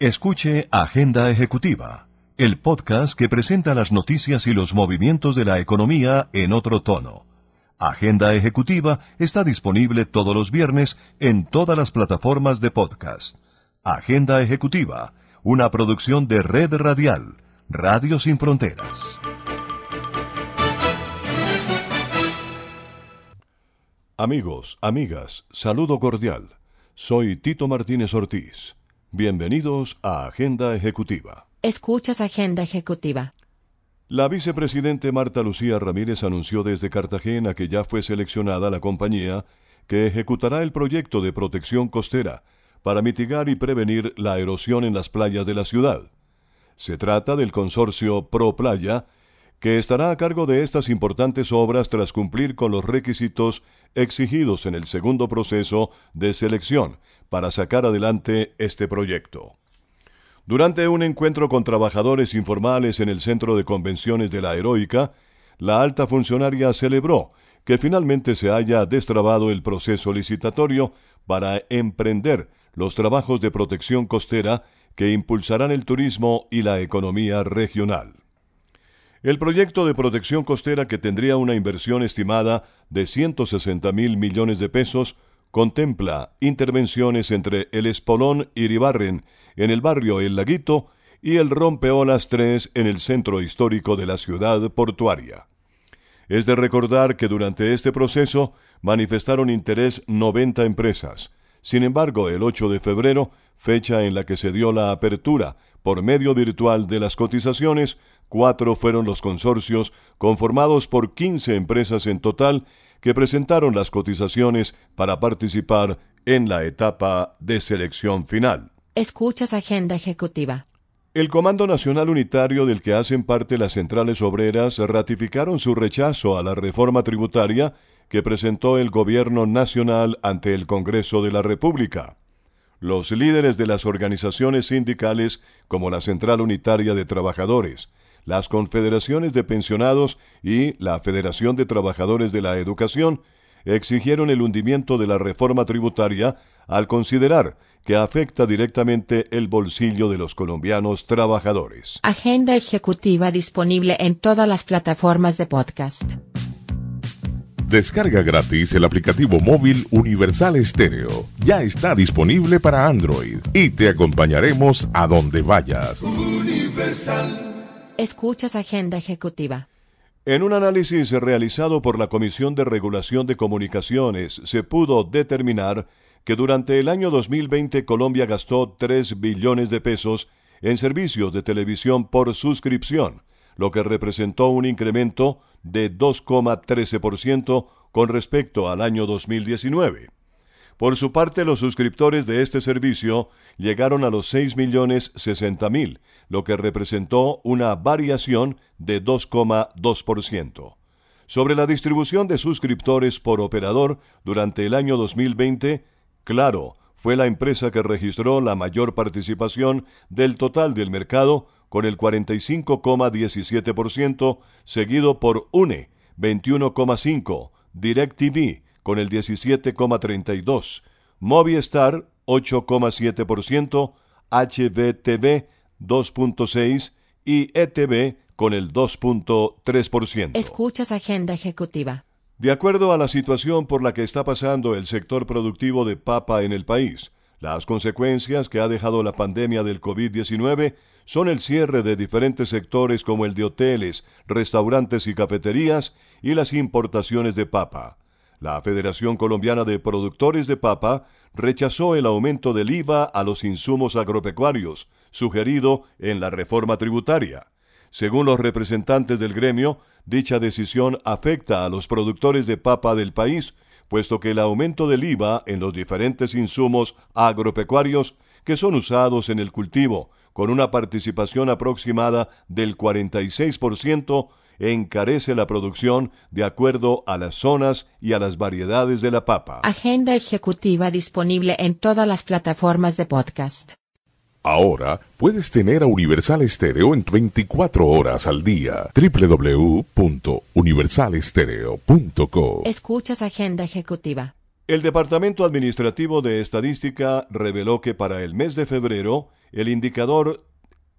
Escuche Agenda Ejecutiva, el podcast que presenta las noticias y los movimientos de la economía en otro tono. Agenda Ejecutiva está disponible todos los viernes en todas las plataformas de podcast. Agenda Ejecutiva, una producción de Red Radial, Radio Sin Fronteras. Amigos, amigas, saludo cordial. Soy Tito Martínez Ortiz. Bienvenidos a Agenda Ejecutiva. Escuchas Agenda Ejecutiva. La vicepresidente Marta Lucía Ramírez anunció desde Cartagena que ya fue seleccionada la compañía que ejecutará el proyecto de protección costera para mitigar y prevenir la erosión en las playas de la ciudad. Se trata del consorcio Pro Playa, que estará a cargo de estas importantes obras tras cumplir con los requisitos exigidos en el segundo proceso de selección para sacar adelante este proyecto. Durante un encuentro con trabajadores informales en el Centro de Convenciones de la Heroica, la alta funcionaria celebró que finalmente se haya destrabado el proceso licitatorio para emprender los trabajos de protección costera que impulsarán el turismo y la economía regional. El proyecto de protección costera, que tendría una inversión estimada de 160 mil millones de pesos, contempla intervenciones entre el Espolón y Ribarren en el barrio El Laguito y el Rompeolas 3 en el centro histórico de la ciudad portuaria. Es de recordar que durante este proceso manifestaron interés 90 empresas. Sin embargo, el 8 de febrero, fecha en la que se dio la apertura por medio virtual de las cotizaciones, cuatro fueron los consorcios conformados por 15 empresas en total que presentaron las cotizaciones para participar en la etapa de selección final. Escuchas Agenda Ejecutiva. El Comando Nacional Unitario del que hacen parte las centrales obreras ratificaron su rechazo a la reforma tributaria que presentó el Gobierno Nacional ante el Congreso de la República. Los líderes de las organizaciones sindicales, como la Central Unitaria de Trabajadores, las confederaciones de pensionados y la Federación de Trabajadores de la Educación exigieron el hundimiento de la reforma tributaria al considerar que afecta directamente el bolsillo de los colombianos trabajadores. Agenda ejecutiva disponible en todas las plataformas de podcast. Descarga gratis el aplicativo móvil Universal Estéreo. Ya está disponible para Android y te acompañaremos a donde vayas. Universal. Escuchas Agenda Ejecutiva. En un análisis realizado por la Comisión de Regulación de Comunicaciones, se pudo determinar que durante el año 2020 Colombia gastó 3 billones de pesos en servicios de televisión por suscripción, lo que representó un incremento de 2,13% con respecto al año 2019. Por su parte, los suscriptores de este servicio llegaron a los 6.060.000, lo que representó una variación de 2,2%. Sobre la distribución de suscriptores por operador durante el año 2020, Claro fue la empresa que registró la mayor participación del total del mercado con el 45,17%, seguido por UNE 21,5%, DirecTV con el 17,32%, Movistar 8,7%, HBTV 2,6% y ETV con el 2,3%. Escuchas Agenda Ejecutiva. De acuerdo a la situación por la que está pasando el sector productivo de papa en el país, las consecuencias que ha dejado la pandemia del COVID-19 son el cierre de diferentes sectores como el de hoteles, restaurantes y cafeterías y las importaciones de papa. La Federación Colombiana de Productores de Papa rechazó el aumento del IVA a los insumos agropecuarios, sugerido en la reforma tributaria. Según los representantes del gremio, dicha decisión afecta a los productores de papa del país, puesto que el aumento del IVA en los diferentes insumos agropecuarios que son usados en el cultivo, con una participación aproximada del 46%, encarece la producción de acuerdo a las zonas y a las variedades de la papa. Agenda ejecutiva disponible en todas las plataformas de podcast. Ahora puedes tener a Universal Estéreo en 24 horas al día. www.universalestereo.co Escuchas Agenda Ejecutiva. El Departamento Administrativo de Estadística reveló que para el mes de febrero el indicador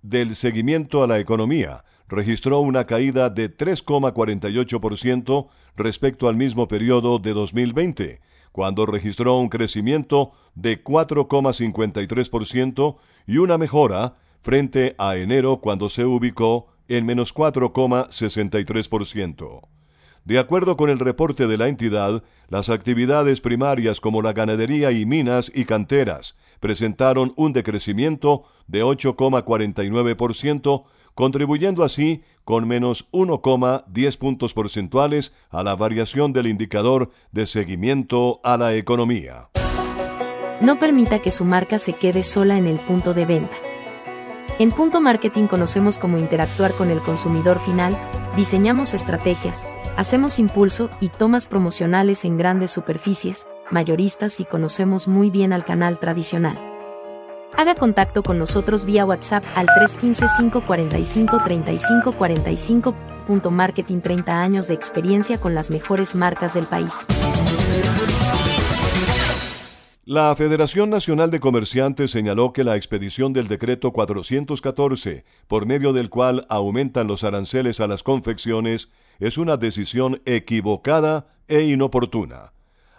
del seguimiento a la economía registró una caída de 3,48% respecto al mismo periodo de 2020, cuando registró un crecimiento de 4,53% y una mejora frente a enero cuando se ubicó en menos 4,63%. De acuerdo con el reporte de la entidad, las actividades primarias como la ganadería y minas y canteras presentaron un decrecimiento de 8,49%, contribuyendo así con menos 1,10 puntos porcentuales a la variación del indicador de seguimiento a la economía. No permita que su marca se quede sola en el punto de venta. En Punto Marketing conocemos cómo interactuar con el consumidor final, diseñamos estrategias, hacemos impulso y tomas promocionales en grandes superficies, mayoristas y conocemos muy bien al canal tradicional. Haga contacto con nosotros vía WhatsApp al 315-545-3545. Punto Marketing 30 años de experiencia con las mejores marcas del país. La Federación Nacional de Comerciantes señaló que la expedición del decreto 414, por medio del cual aumentan los aranceles a las confecciones, es una decisión equivocada e inoportuna.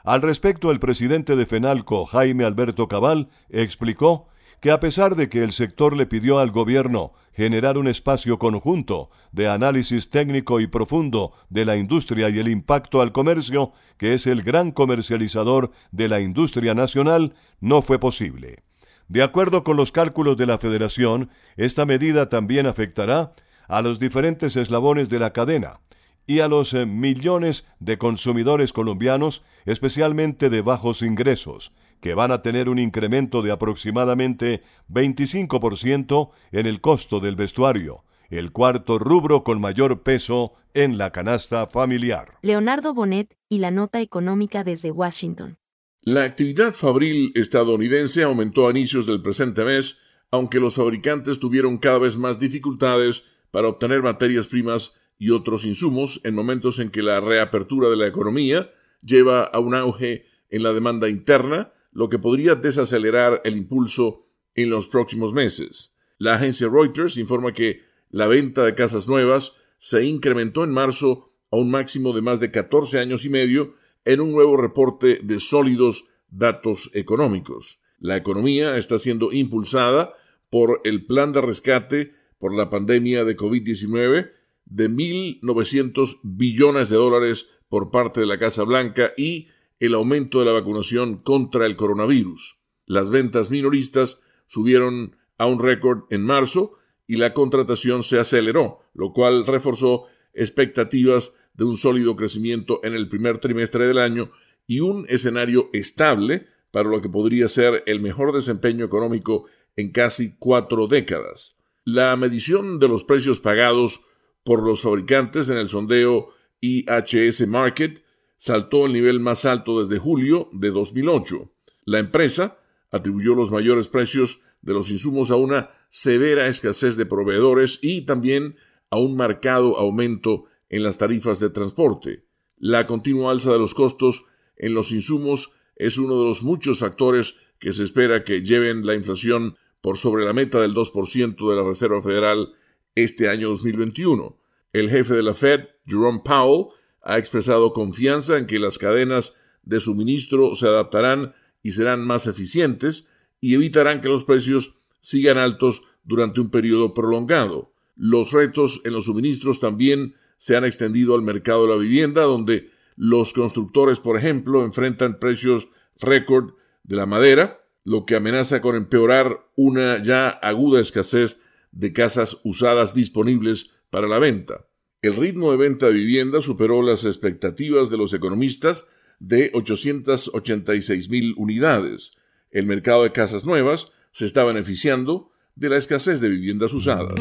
Al respecto, el presidente de FENALCO, Jaime Alberto Cabal, explicó que a pesar de que el sector le pidió al gobierno generar un espacio conjunto de análisis técnico y profundo de la industria y el impacto al comercio, que es el gran comercializador de la industria nacional, no fue posible. De acuerdo con los cálculos de la Federación, esta medida también afectará a los diferentes eslabones de la cadena, y a los eh, millones de consumidores colombianos, especialmente de bajos ingresos, que van a tener un incremento de aproximadamente 25% en el costo del vestuario, el cuarto rubro con mayor peso en la canasta familiar. Leonardo Bonet y la nota económica desde Washington. La actividad fabril estadounidense aumentó a inicios del presente mes, aunque los fabricantes tuvieron cada vez más dificultades para obtener materias primas y otros insumos en momentos en que la reapertura de la economía lleva a un auge en la demanda interna, lo que podría desacelerar el impulso en los próximos meses. La agencia Reuters informa que la venta de casas nuevas se incrementó en marzo a un máximo de más de 14 años y medio en un nuevo reporte de sólidos datos económicos. La economía está siendo impulsada por el plan de rescate por la pandemia de COVID-19 de 1.900 billones de dólares por parte de la Casa Blanca y el aumento de la vacunación contra el coronavirus. Las ventas minoristas subieron a un récord en marzo y la contratación se aceleró, lo cual reforzó expectativas de un sólido crecimiento en el primer trimestre del año y un escenario estable para lo que podría ser el mejor desempeño económico en casi cuatro décadas. La medición de los precios pagados por los fabricantes en el sondeo IHS Market saltó al nivel más alto desde julio de 2008. La empresa atribuyó los mayores precios de los insumos a una severa escasez de proveedores y también a un marcado aumento en las tarifas de transporte. La continua alza de los costos en los insumos es uno de los muchos factores que se espera que lleven la inflación por sobre la meta del 2% de la Reserva Federal este año 2021. El jefe de la Fed, Jerome Powell, ha expresado confianza en que las cadenas de suministro se adaptarán y serán más eficientes y evitarán que los precios sigan altos durante un periodo prolongado. Los retos en los suministros también se han extendido al mercado de la vivienda, donde los constructores, por ejemplo, enfrentan precios récord de la madera, lo que amenaza con empeorar una ya aguda escasez de casas usadas disponibles para la venta. El ritmo de venta de vivienda superó las expectativas de los economistas de 886 mil unidades. El mercado de casas nuevas se está beneficiando de la escasez de viviendas usadas.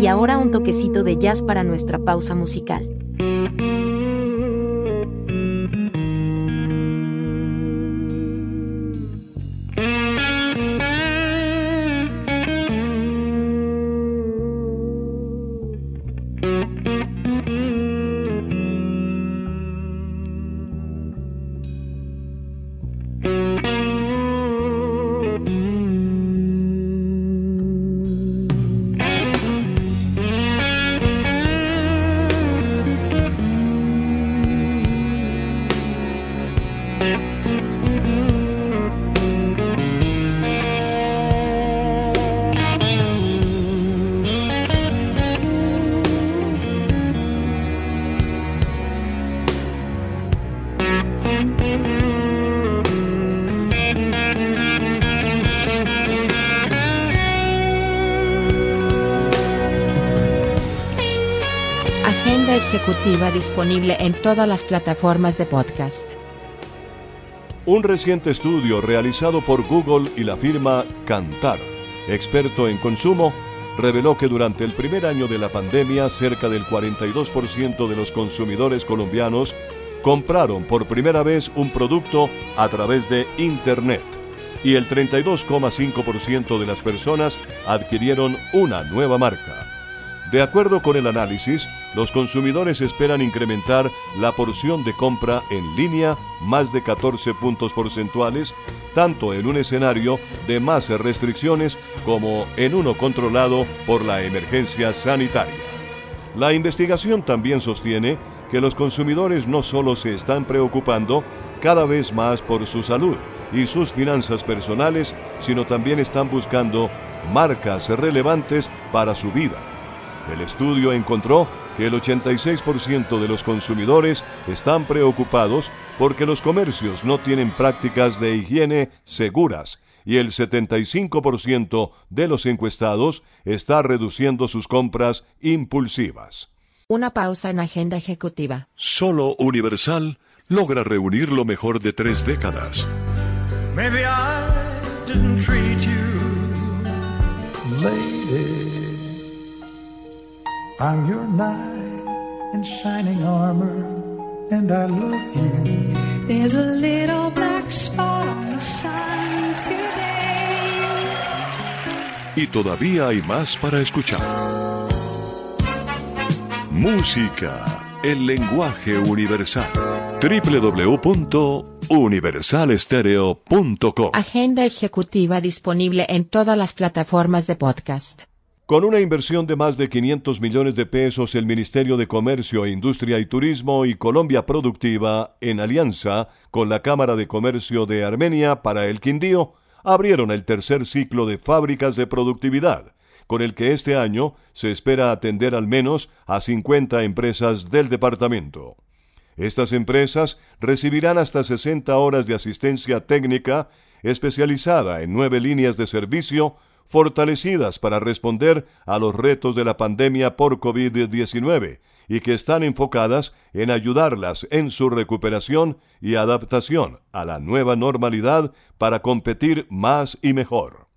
Y ahora un toquecito de jazz para nuestra pausa musical. Disponible en todas las plataformas de podcast. Un reciente estudio realizado por Google y la firma Cantar, experto en consumo, reveló que durante el primer año de la pandemia cerca del 42% de los consumidores colombianos compraron por primera vez un producto a través de Internet y el 32,5% de las personas adquirieron una nueva marca. De acuerdo con el análisis, los consumidores esperan incrementar la porción de compra en línea más de 14 puntos porcentuales, tanto en un escenario de más restricciones como en uno controlado por la emergencia sanitaria. La investigación también sostiene que los consumidores no solo se están preocupando cada vez más por su salud y sus finanzas personales, sino también están buscando marcas relevantes para su vida. El estudio encontró que el 86% de los consumidores están preocupados porque los comercios no tienen prácticas de higiene seguras y el 75% de los encuestados está reduciendo sus compras impulsivas. Una pausa en agenda ejecutiva. Solo Universal logra reunir lo mejor de tres décadas. Maybe I didn't treat you, lady. I'm your knight in shining armor, and I love you. There's a little black spot on the sun today. Y todavía hay más para escuchar. Música, el lenguaje universal. www.universalestereo.com Agenda ejecutiva disponible en todas las plataformas de podcast. Con una inversión de más de 500 millones de pesos, el Ministerio de Comercio, Industria y Turismo y Colombia Productiva, en alianza con la Cámara de Comercio de Armenia para el Quindío, abrieron el tercer ciclo de fábricas de productividad, con el que este año se espera atender al menos a 50 empresas del departamento. Estas empresas recibirán hasta 60 horas de asistencia técnica especializada en nueve líneas de servicio fortalecidas para responder a los retos de la pandemia por COVID-19 y que están enfocadas en ayudarlas en su recuperación y adaptación a la nueva normalidad para competir más y mejor.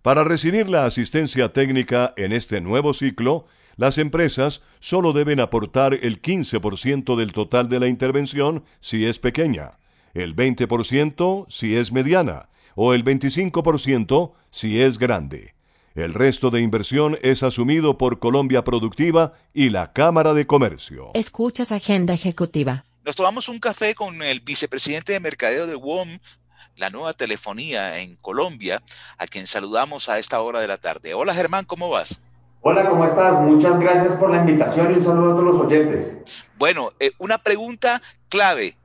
Para recibir la asistencia técnica en este nuevo ciclo, las empresas solo deben aportar el 15% del total de la intervención si es pequeña, el 20% si es mediana o el 25% si es grande. El resto de inversión es asumido por Colombia Productiva y la Cámara de Comercio. Escuchas Agenda Ejecutiva. Nos tomamos un café con el vicepresidente de mercadeo de WOM, la nueva telefonía en Colombia, a quien saludamos a esta hora de la tarde. Hola Germán, ¿cómo vas? Hola, ¿cómo estás? Muchas gracias por la invitación y un saludo a todos los oyentes. Bueno, eh, una pregunta clave.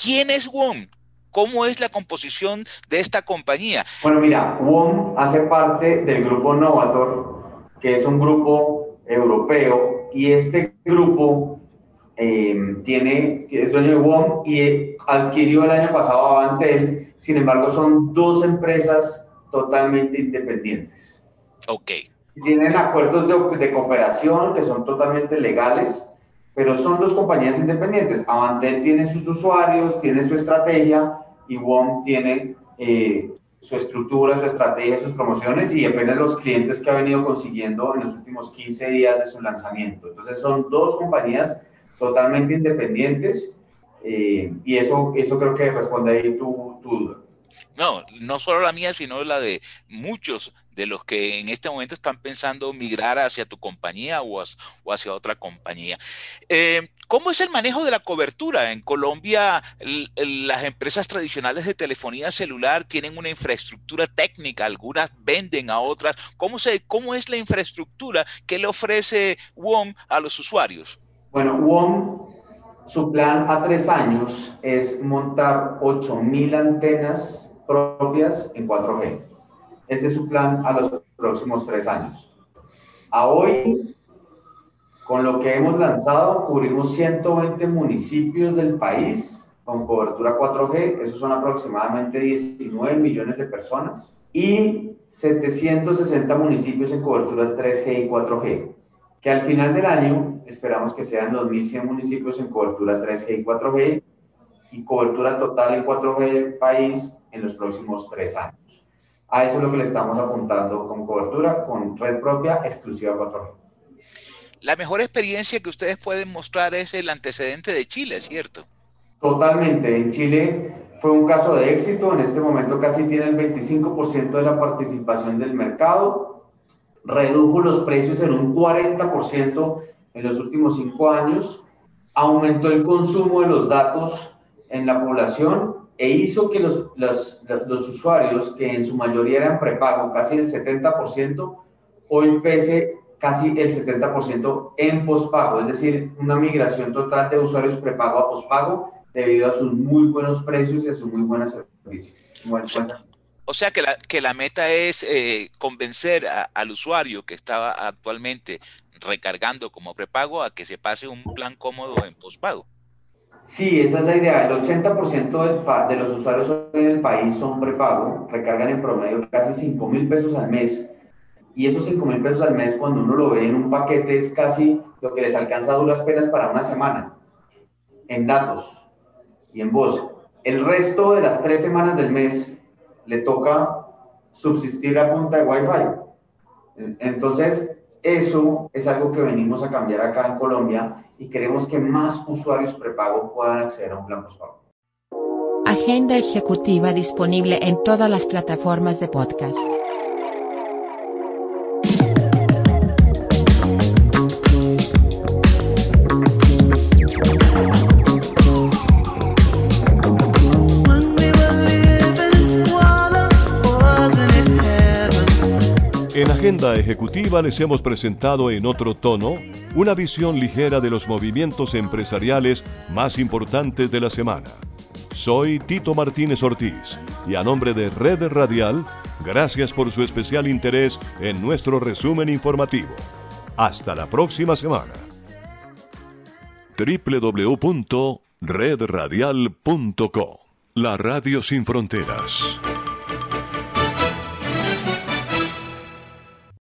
¿Quién es WOM? ¿Cómo es la composición de esta compañía? Bueno, mira, WOM hace parte del grupo Novator, que es un grupo europeo, y este grupo eh, tiene, es dueño de WOM y adquirió el año pasado Avantel, sin embargo son dos empresas totalmente independientes. Ok. Tienen acuerdos de, de cooperación que son totalmente legales, pero son dos compañías independientes. Avantel tiene sus usuarios, tiene su estrategia y WOM tiene eh, su estructura, su estrategia, sus promociones y apenas los clientes que ha venido consiguiendo en los últimos 15 días de su lanzamiento. Entonces son dos compañías totalmente independientes eh, y eso, eso creo que responde ahí tu, tu duda. No, no solo la mía, sino la de muchos de los que en este momento están pensando migrar hacia tu compañía o, hacia otra compañía. Eh, ¿Cómo es el manejo de la cobertura? En Colombia, las empresas tradicionales de telefonía celular tienen una infraestructura técnica, algunas venden a otras. ¿Cómo, se, cómo es la infraestructura que le ofrece WOM a los usuarios? Bueno, WOM, su plan a tres años es montar 8.000 antenas propias en 4G. Ese es su plan a los próximos tres años. A hoy, con lo que hemos lanzado, cubrimos 120 municipios del país con cobertura 4G, esos son aproximadamente 19 millones de personas, y 760 municipios en cobertura 3G y 4G, que al final del año esperamos que sean los 1.100 municipios en cobertura 3G y 4G y cobertura total en 4G país en los próximos tres años. A eso es lo que le estamos apuntando con cobertura, con red propia exclusiva 4G. La mejor experiencia que ustedes pueden mostrar es el antecedente de Chile, ¿cierto? Totalmente. En Chile fue un caso de éxito. En este momento casi tiene el 25% de la participación del mercado. Redujo los precios en un 40% en los últimos cinco años. Aumentó el consumo de los datos en la población e hizo que los, los, los usuarios, que en su mayoría eran prepago, casi el 70%, hoy pese casi el 70% en pospago, es decir, una migración total de usuarios prepago a pospago debido a sus muy buenos precios y a sus muy buenos servicios. o, sea, que la, que la meta es eh, convencer al usuario que estaba actualmente recargando como prepago a que se pase un plan cómodo en pospago. Sí, esa es la idea. El 80% de los usuarios en el país son prepago, recargan en promedio casi 5 mil pesos al mes. Y esos 5 mil pesos al mes, cuando uno lo ve en un paquete, es casi lo que les alcanza a duras penas para una semana en datos y en voz. El resto de las tres semanas del mes le toca subsistir a punta de Wi-Fi. Entonces, eso es algo que venimos a cambiar acá en Colombia y queremos que más usuarios prepago puedan acceder a un plan postpago. Agenda ejecutiva disponible en todas las plataformas de podcast. Agenda Ejecutiva les hemos presentado en otro tono una visión ligera de los movimientos empresariales más importantes de la semana. Soy Tito Martínez Ortiz y a nombre de Red Radial, gracias por su especial interés en nuestro resumen informativo. Hasta la próxima semana. www.redradial.co La Radio Sin Fronteras.